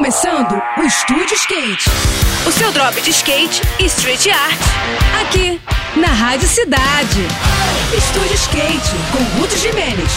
começando o Estúdio Skate. O seu drop de skate e street art. Aqui, na Rádio Cidade. Estúdio Skate, com Ruth Jimenez.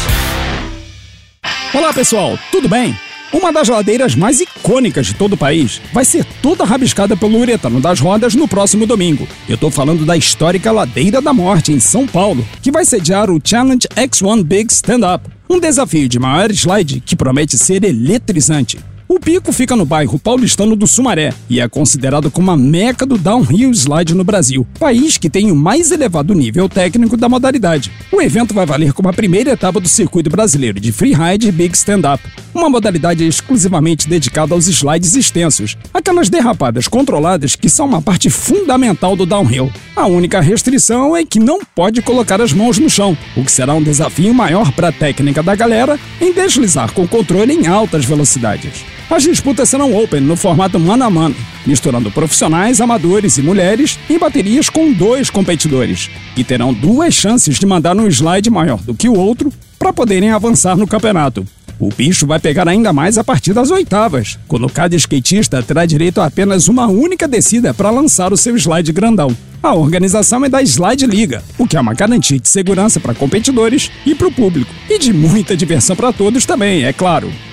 Olá pessoal, tudo bem? Uma das ladeiras mais icônicas de todo o país vai ser toda rabiscada pelo uretano das rodas no próximo domingo. Eu tô falando da histórica Ladeira da Morte, em São Paulo, que vai sediar o Challenge X1 Big Stand Up, um desafio de maior slide que promete ser eletrizante. O pico fica no bairro paulistano do Sumaré e é considerado como a meca do downhill slide no Brasil, país que tem o mais elevado nível técnico da modalidade. O evento vai valer como a primeira etapa do circuito brasileiro de freeride Big Stand Up, uma modalidade exclusivamente dedicada aos slides extensos, aquelas derrapadas controladas que são uma parte fundamental do downhill. A única restrição é que não pode colocar as mãos no chão, o que será um desafio maior para a técnica da galera em deslizar com controle em altas velocidades. As disputas serão open no formato mano a mano, misturando profissionais, amadores e mulheres em baterias com dois competidores, que terão duas chances de mandar um slide maior do que o outro para poderem avançar no campeonato. O bicho vai pegar ainda mais a partir das oitavas, quando cada skatista terá direito a apenas uma única descida para lançar o seu slide grandão. A organização é da Slide Liga, o que é uma garantia de segurança para competidores e para o público. E de muita diversão para todos também, é claro.